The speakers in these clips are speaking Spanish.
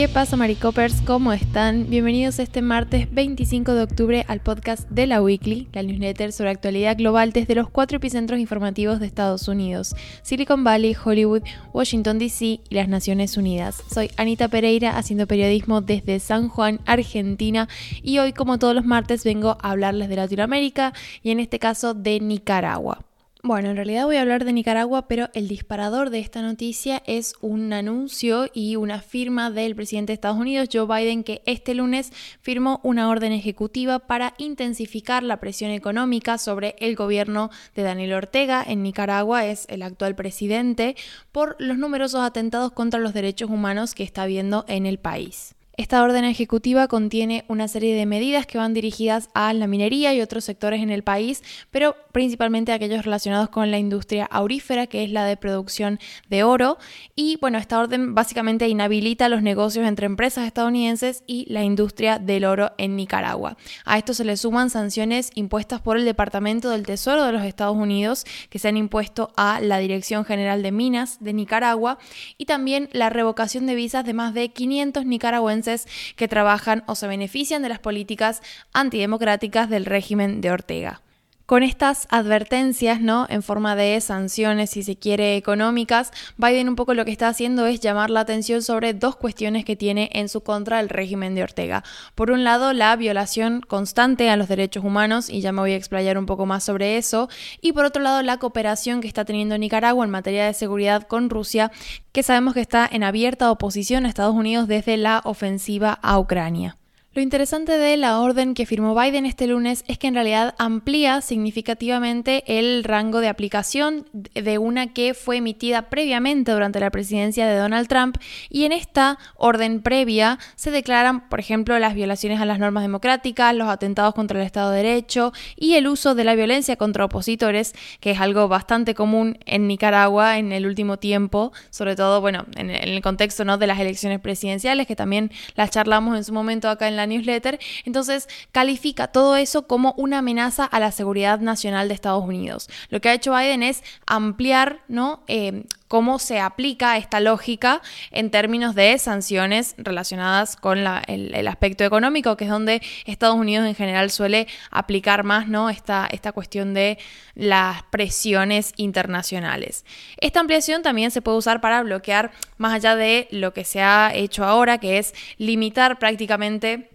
¿Qué pasa, Maricopers? ¿Cómo están? Bienvenidos este martes 25 de octubre al podcast de la Weekly, la newsletter sobre actualidad global desde los cuatro epicentros informativos de Estados Unidos: Silicon Valley, Hollywood, Washington DC y las Naciones Unidas. Soy Anita Pereira, haciendo periodismo desde San Juan, Argentina, y hoy, como todos los martes, vengo a hablarles de Latinoamérica y en este caso de Nicaragua. Bueno, en realidad voy a hablar de Nicaragua, pero el disparador de esta noticia es un anuncio y una firma del presidente de Estados Unidos, Joe Biden, que este lunes firmó una orden ejecutiva para intensificar la presión económica sobre el gobierno de Daniel Ortega en Nicaragua, es el actual presidente, por los numerosos atentados contra los derechos humanos que está habiendo en el país. Esta orden ejecutiva contiene una serie de medidas que van dirigidas a la minería y otros sectores en el país, pero principalmente aquellos relacionados con la industria aurífera, que es la de producción de oro. Y bueno, esta orden básicamente inhabilita los negocios entre empresas estadounidenses y la industria del oro en Nicaragua. A esto se le suman sanciones impuestas por el Departamento del Tesoro de los Estados Unidos, que se han impuesto a la Dirección General de Minas de Nicaragua, y también la revocación de visas de más de 500 nicaragüenses que trabajan o se benefician de las políticas antidemocráticas del régimen de Ortega con estas advertencias, ¿no? En forma de sanciones, si se quiere, económicas, Biden un poco lo que está haciendo es llamar la atención sobre dos cuestiones que tiene en su contra el régimen de Ortega. Por un lado, la violación constante a los derechos humanos, y ya me voy a explayar un poco más sobre eso, y por otro lado, la cooperación que está teniendo Nicaragua en materia de seguridad con Rusia, que sabemos que está en abierta oposición a Estados Unidos desde la ofensiva a Ucrania. Lo interesante de la orden que firmó Biden este lunes es que en realidad amplía significativamente el rango de aplicación de una que fue emitida previamente durante la presidencia de Donald Trump y en esta orden previa se declaran, por ejemplo, las violaciones a las normas democráticas, los atentados contra el Estado de Derecho y el uso de la violencia contra opositores, que es algo bastante común en Nicaragua en el último tiempo, sobre todo, bueno, en el contexto de las elecciones presidenciales, que también las charlamos en su momento acá en la newsletter. Entonces califica todo eso como una amenaza a la seguridad nacional de Estados Unidos. Lo que ha hecho Biden es ampliar, ¿no? Eh, cómo se aplica esta lógica en términos de sanciones relacionadas con el, aspecto económico, que es donde Estados Unidos en general suele aplicar más ¿no? esta, esta cuestión de las presiones internacionales. Esta ampliación también se puede usar para bloquear más allá de lo que se ha hecho ahora, que es limitar prácticamente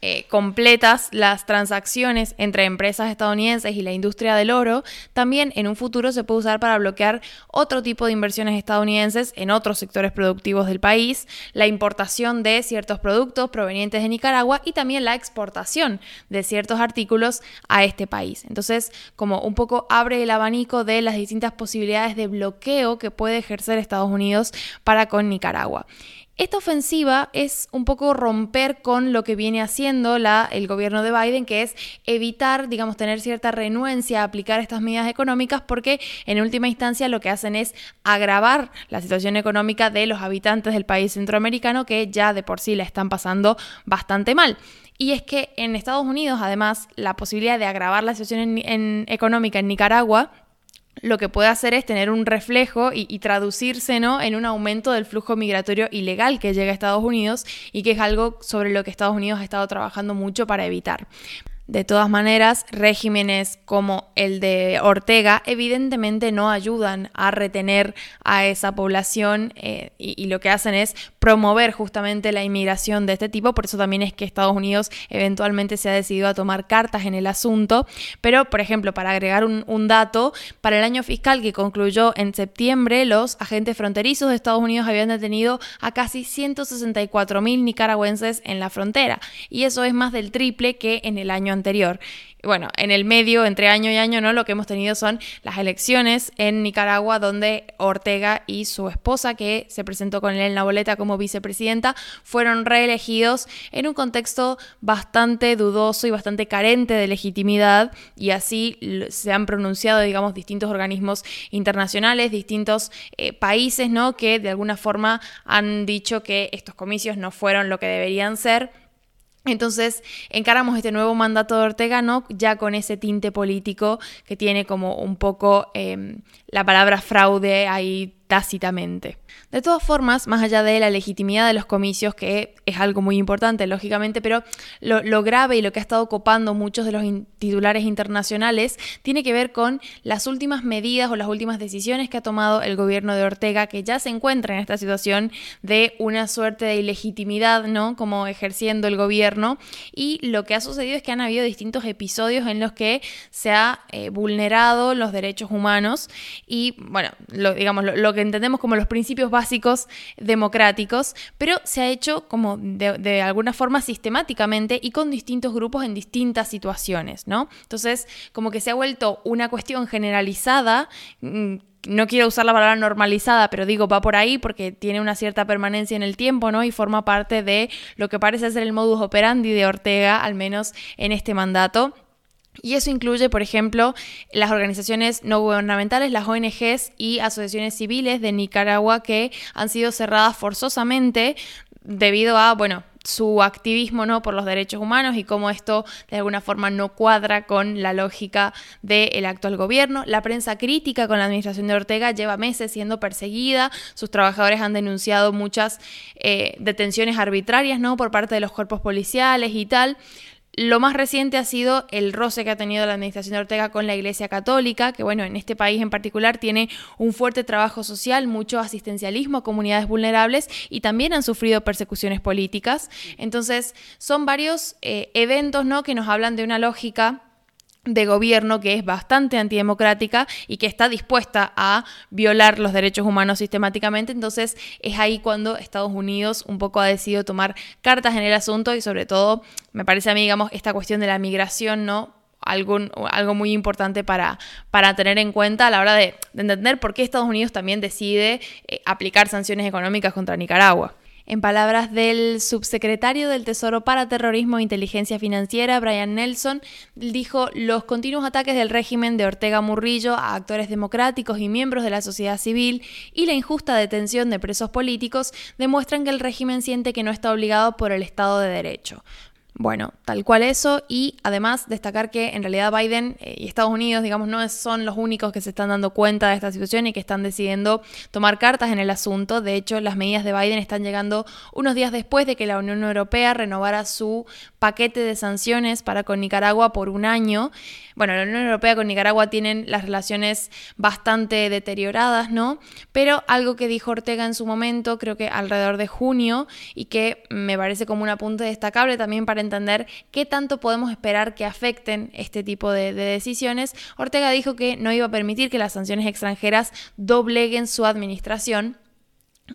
eh, completas las transacciones entre empresas estadounidenses y la industria del oro, también en un futuro se puede usar para bloquear otro tipo de inversiones estadounidenses en otros sectores productivos del país, la importación de ciertos productos provenientes de Nicaragua y también la exportación de ciertos artículos a este país. Entonces, como un poco abre el abanico de las distintas posibilidades de bloqueo que puede ejercer Estados Unidos para con Nicaragua. Esta ofensiva es un poco romper con lo que viene haciendo la, el gobierno de Biden, que es evitar, digamos, tener cierta renuencia a aplicar estas medidas económicas, porque en última instancia lo que hacen es agravar la situación económica de los habitantes del país centroamericano, que ya de por sí la están pasando bastante mal. Y es que en Estados Unidos, además, la posibilidad de agravar la situación económica en Nicaragua lo que puede hacer es tener un reflejo y, traducirse ¿no? en un aumento del flujo migratorio ilegal que llega a Estados Unidos y que es algo sobre lo que Estados Unidos ha estado trabajando mucho para evitar. De todas maneras, regímenes como el de Ortega evidentemente no ayudan a retener a esa población eh, y, lo que hacen es promover justamente la inmigración de este tipo. Por eso también es que Estados Unidos eventualmente se ha decidido a tomar cartas en el asunto. Pero, por ejemplo, para agregar un, un dato, para el año fiscal que concluyó en septiembre, los agentes fronterizos de Estados Unidos habían detenido a casi 164 mil nicaragüenses en la frontera. Y eso es más del triple que en el año anterior. Bueno, en el medio, entre año y año, ¿no? Lo que hemos tenido son las elecciones en Nicaragua, donde Ortega y su esposa, que se presentó con él en la boleta como vicepresidenta, fueron reelegidos en un contexto bastante dudoso y bastante carente de legitimidad, y así se han pronunciado, digamos, distintos organismos internacionales, distintos eh, países, ¿no? Que de alguna forma han dicho que estos comicios no fueron lo que deberían ser entonces encaramos este nuevo mandato de Ortega ¿no? ya con ese tinte político que tiene como un poco em, la palabra fraude ahí tácitamente. De todas formas, más allá de la legitimidad de los comicios, que es algo muy importante, lógicamente, pero lo, grave y lo que ha estado copando muchos de los titulares internacionales tiene que ver con las últimas medidas o las últimas decisiones que ha tomado el gobierno de Ortega, que ya se encuentra en esta situación de una suerte de ilegitimidad, ¿no? Como ejerciendo el gobierno. Y lo que ha sucedido es que han habido distintos episodios en los que se ha eh, vulnerado los derechos humanos y, bueno, lo, digamos, lo, que entendemos como los principios básicos democráticos, pero se ha hecho como de, de alguna forma sistemáticamente y con distintos grupos en distintas situaciones, ¿no? Entonces, como que se ha vuelto una cuestión generalizada mm, no quiero usar la palabra normalizada, pero digo, va por ahí porque tiene una cierta permanencia en el tiempo, ¿no? Y forma parte de lo que parece ser el modus operandi de Ortega, al menos en este mandato. Y eso incluye, por ejemplo, las organizaciones no gubernamentales, las ONGs y asociaciones civiles de Nicaragua que han sido cerradas forzosamente debido a, bueno, su activismo ¿no? por los derechos humanos y cómo esto de alguna forma no cuadra con la lógica del actual gobierno. La prensa crítica con la administración de Ortega lleva meses siendo perseguida, sus trabajadores han denunciado muchas eh, detenciones arbitrarias ¿no? por parte de los cuerpos policiales y tal. Lo más reciente ha sido el roce que ha tenido la administración de Ortega con la Iglesia Católica, que bueno, en este país en particular tiene un fuerte trabajo social, mucho asistencialismo a comunidades vulnerables y también han sufrido persecuciones políticas. Entonces, son varios eh, eventos ¿no? que nos hablan de una lógica de gobierno que es bastante antidemocrática y que está dispuesta a violar los derechos humanos sistemáticamente. Entonces es ahí cuando Estados Unidos un poco ha decidido tomar cartas en el asunto y sobre todo me parece a mí, digamos, esta cuestión de la migración, ¿no? Algo, algo muy importante para, para, tener en cuenta a la hora de, entender por qué Estados Unidos también decide eh, aplicar sanciones económicas contra Nicaragua. En palabras del subsecretario del Tesoro para Terrorismo e Inteligencia Financiera, Brian Nelson, dijo, los continuos ataques del régimen de Ortega Murrillo a actores democráticos y miembros de la sociedad civil y la injusta detención de presos políticos demuestran que el régimen siente que no está obligado por el Estado de Derecho. Bueno, tal cual eso y además destacar que en realidad Biden eh, y Estados Unidos, digamos, no son los únicos que se están dando cuenta de esta situación y que están decidiendo tomar cartas en el asunto. De hecho, las medidas de Biden están llegando unos días después de que la Unión Europea renovara su paquete de sanciones para con Nicaragua por un año. Bueno, la Unión Europea con Nicaragua tienen las relaciones bastante deterioradas, ¿no? Pero algo que dijo Ortega en su momento, creo que alrededor de junio, y que me parece como un apunte destacable también para entender qué tanto podemos esperar que afecten este tipo de, de decisiones, Ortega dijo que no iba a permitir que las sanciones extranjeras dobleguen su administración.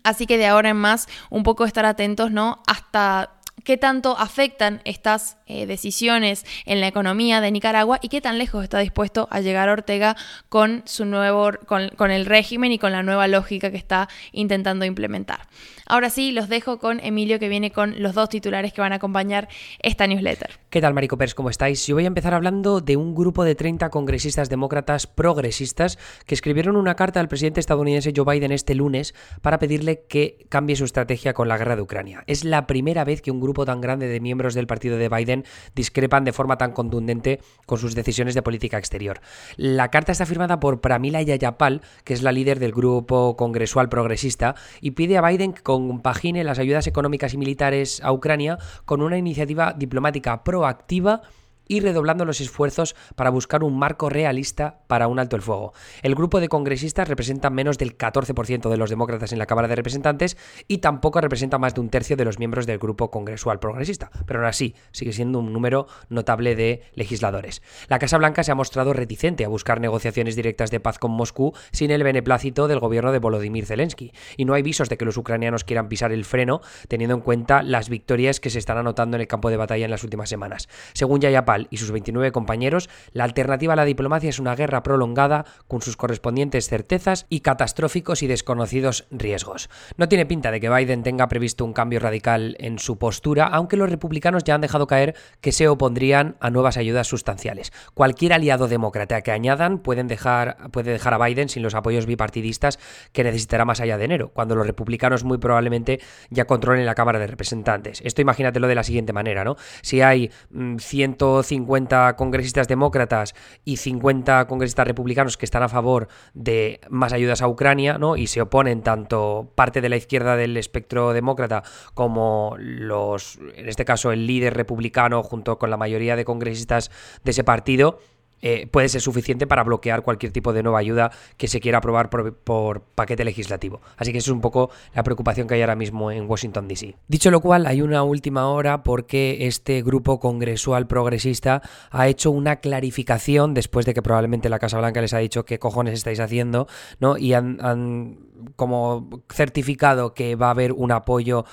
Así que de ahora en más, un poco estar atentos, ¿no? Hasta qué tanto afectan estas eh, decisiones en la economía de Nicaragua y qué tan lejos está dispuesto a llegar Ortega con su nuevo con, con, el régimen y con la nueva lógica que está intentando implementar. Ahora sí, los dejo con Emilio que viene con los dos titulares que van a acompañar esta newsletter. ¿Qué tal, Marico Pers? ¿Cómo estáis? Yo voy a empezar hablando de un grupo de 30 congresistas demócratas progresistas que escribieron una carta al presidente estadounidense Joe Biden este lunes para pedirle que cambie su estrategia con la guerra de Ucrania. Es la primera vez que un grupo tan grande de miembros del partido de Biden discrepan de forma tan contundente con sus decisiones de política exterior. La carta está firmada por Pramila Yayapal, que es la líder del grupo congresual progresista, y pide a Biden que compagine las ayudas económicas y militares a Ucrania con una iniciativa diplomática proactiva y redoblando los esfuerzos para buscar un marco realista para un alto el fuego. El grupo de congresistas representa menos del 14% de los demócratas en la Cámara de Representantes y tampoco representa más de un tercio de los miembros del grupo congresual progresista, pero aún así sigue siendo un número notable de legisladores. La Casa Blanca se ha mostrado reticente a buscar negociaciones directas de paz con Moscú sin el beneplácito del gobierno de Volodymyr Zelensky, y no hay visos de que los ucranianos quieran pisar el freno teniendo en cuenta las victorias que se están anotando en el campo de batalla en las últimas semanas. Según Y sus 29 compañeros, la alternativa a la diplomacia es una guerra prolongada con sus correspondientes certezas y catastróficos y desconocidos riesgos. No tiene pinta de que Biden tenga previsto un cambio radical en su postura, aunque los republicanos ya han dejado caer que se opondrían a nuevas ayudas sustanciales. Cualquier aliado demócrata que añadan pueden dejar, puede dejar a Biden sin los apoyos bipartidistas que necesitará más allá de enero, cuando los republicanos muy probablemente ya controlen la Cámara de Representantes. Esto imagínatelo de la siguiente manera, ¿no? Si hay 100 50 congresistas demócratas y 50 congresistas republicanos que están a favor de más ayudas a Ucrania, ¿no? Y se oponen tanto parte de la izquierda del espectro demócrata como los, en este caso, el líder republicano junto con la mayoría de congresistas de ese partido eh, puede ser suficiente para bloquear cualquier tipo de nueva ayuda que se quiera aprobar por, paquete legislativo. Así que eso es un poco la preocupación que hay ahora mismo en Washington, D.C. Dicho lo cual, hay una última hora porque este grupo congresual progresista ha hecho una clarificación después de que probablemente la Casa Blanca les ha dicho qué cojones estáis haciendo, ¿no? Y han, han como certificado que va a haber un apoyo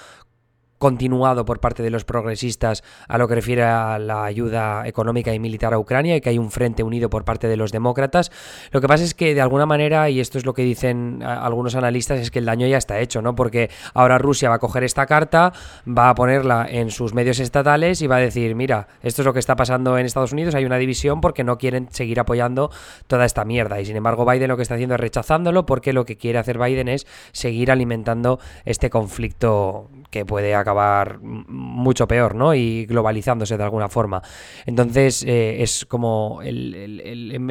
continuado por parte de los progresistas a lo que refiere a la ayuda económica y militar a Ucrania y que hay un frente unido por parte de los demócratas. Lo que pasa es que de alguna manera, y esto es lo que dicen algunos analistas, es que el daño ya está hecho, ¿no? Porque ahora Rusia va a coger esta carta, va a ponerla en sus medios estatales y va a decir, mira, esto es lo que está pasando en Estados Unidos, hay una división porque no quieren seguir apoyando toda esta mierda. Y sin embargo, Biden lo que está haciendo es rechazándolo porque lo que quiere hacer Biden es seguir alimentando este conflicto que puede acabar mucho peor, ¿no? Y globalizándose de alguna forma. Entonces eh, es como el,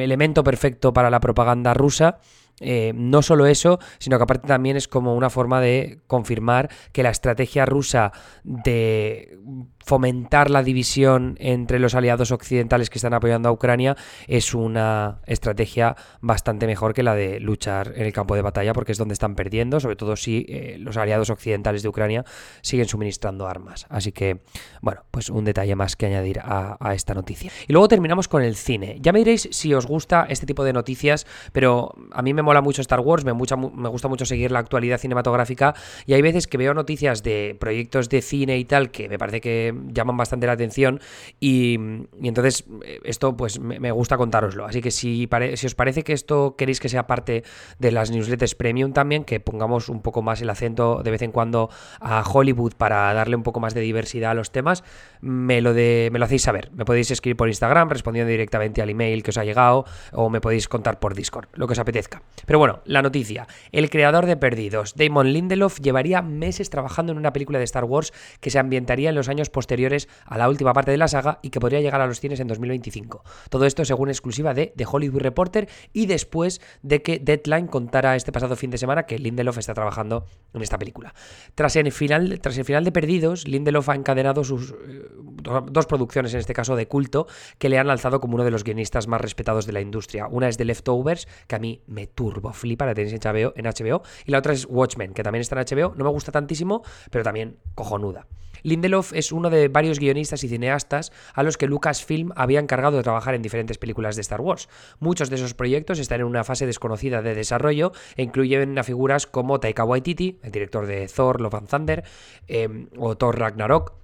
elemento perfecto para la propaganda rusa. Eh, no solo eso, sino que aparte también es como una forma de confirmar que la estrategia rusa de fomentar la división entre los aliados occidentales que están apoyando a Ucrania es una estrategia bastante mejor que la de luchar en el campo de batalla porque es donde están perdiendo, sobre todo si eh, los aliados occidentales de Ucrania siguen suministrando armas. Así que, bueno, pues un detalle más que añadir a, esta noticia. Y luego terminamos con el cine. Ya me diréis si os gusta este tipo de noticias, pero a mí me mola mucho Star Wars, me, me gusta mucho seguir la actualidad cinematográfica y hay veces que veo noticias de proyectos de cine y tal que me parece que llaman bastante la atención y, entonces eh, esto pues me, gusta contároslo. Así que si, si os parece que esto queréis que sea parte de las newsletters premium también, que pongamos un poco más el acento de vez en cuando a Hollywood para darle un poco más de diversidad a los temas, me lo, de, me lo hacéis saber. Me podéis escribir por Instagram respondiendo directamente al email que os ha llegado o me podéis contar por Discord, lo que os apetezca. Pero bueno, la noticia. El creador de Perdidos, Damon Lindelof, llevaría meses trabajando en una película de Star Wars que se ambientaría en los años posteriores a la última parte de la saga y que podría llegar a los cines en 2025. Todo esto según exclusiva de The Hollywood Reporter y después de que Deadline contara este pasado fin de semana que Lindelof está trabajando en esta película. Tras el final, tras el final de Perdidos, Lindelof ha encadenado sus eh, dos producciones, en este caso de culto, que le han alzado como uno de los guionistas más respetados de la industria. Una es The Leftovers, que a mí me turbo flipa, la tenéis en HBO, en HBO, y la otra es Watchmen, que también está en HBO. No me gusta tantísimo, pero también cojonuda. Lindelof es uno de varios guionistas y cineastas a los que Lucasfilm había encargado de trabajar en diferentes películas de Star Wars. Muchos de esos proyectos están en una fase desconocida de desarrollo e incluyen a figuras como Taika Waititi, el director de Thor, Love and Thunder, em, o Thor Ragnarok,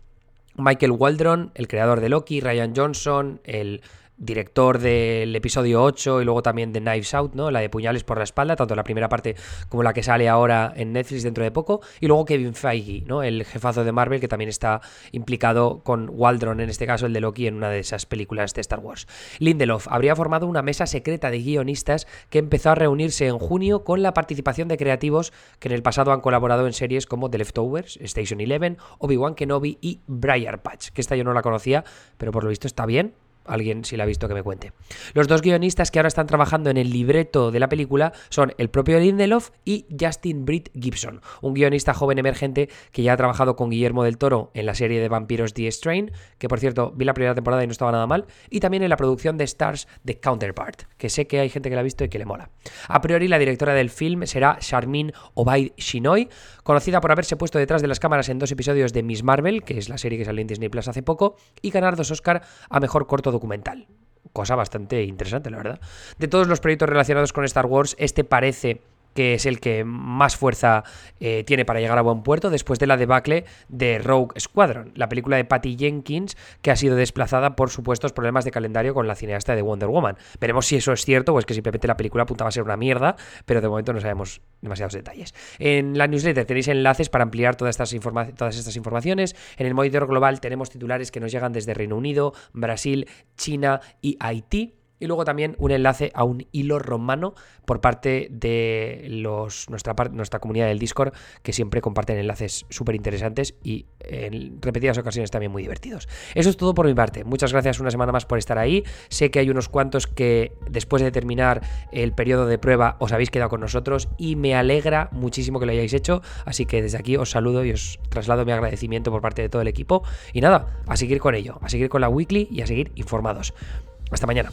Michael Waldron, el creador de Loki, Ryan Johnson, el director del episodio 8 y luego también de Knives Out, ¿no? La de puñales por la espalda, tanto la primera parte como la que sale ahora en Netflix dentro de poco. Y luego Kevin Feige, ¿no? El jefazo de Marvel que también está implicado con Waldron, en este caso el de Loki, en una de esas películas de Star Wars. Lindelof habría formado una mesa secreta de guionistas que empezó a reunirse en junio con la participación de creativos que en el pasado han colaborado en series como The Leftovers, Station Eleven, Obi-Wan Kenobi y Briar Patch, que esta yo no la conocía, pero por lo visto está bien alguien si la ha visto que me cuente. Los dos guionistas que ahora están trabajando en el libreto de la película son el propio Lindelof y Justin Britt Gibson, un guionista joven emergente que ya ha trabajado con Guillermo del Toro en la serie de vampiros The Strain, que por cierto vi la primera temporada y no estaba nada mal, y también en la producción de Stars de Counterpart, que sé que hay gente que la ha visto y que le mola. A priori la directora del film será Charmin Obaid Shinoy, conocida por haberse puesto detrás de las cámaras en dos episodios de Miss Marvel, que es la serie que salió en Disney Plus hace poco, y ganar dos Oscar a mejor corto documental. Cosa bastante interesante, la verdad. De todos los proyectos relacionados con Star Wars, este parece que es el que más fuerza eh, tiene para llegar a buen puerto después de la debacle de Rogue Squadron, la película de Patty Jenkins que ha sido desplazada por supuestos problemas de calendario con la cineasta de Wonder Woman. Veremos si eso es cierto o es que simplemente la película apuntaba a ser una mierda, pero de momento no sabemos demasiados detalles. En la newsletter tenéis enlaces para ampliar todas estas, todas estas informaciones. En el monitor global tenemos titulares que nos llegan desde Reino Unido, Brasil, China y Haití. Y luego también un enlace a un hilo romano por parte de los, nuestra, nuestra comunidad del Discord, que siempre comparten enlaces súper interesantes y en repetidas ocasiones también muy divertidos. Eso es todo por mi parte. Muchas gracias una semana más por estar ahí. Sé que hay unos cuantos que después de terminar el periodo de prueba os habéis quedado con nosotros y me alegra muchísimo que lo hayáis hecho. Así que desde aquí os saludo y os traslado mi agradecimiento por parte de todo el equipo. Y nada, a seguir con ello, a seguir con la weekly y a seguir informados. Hasta mañana.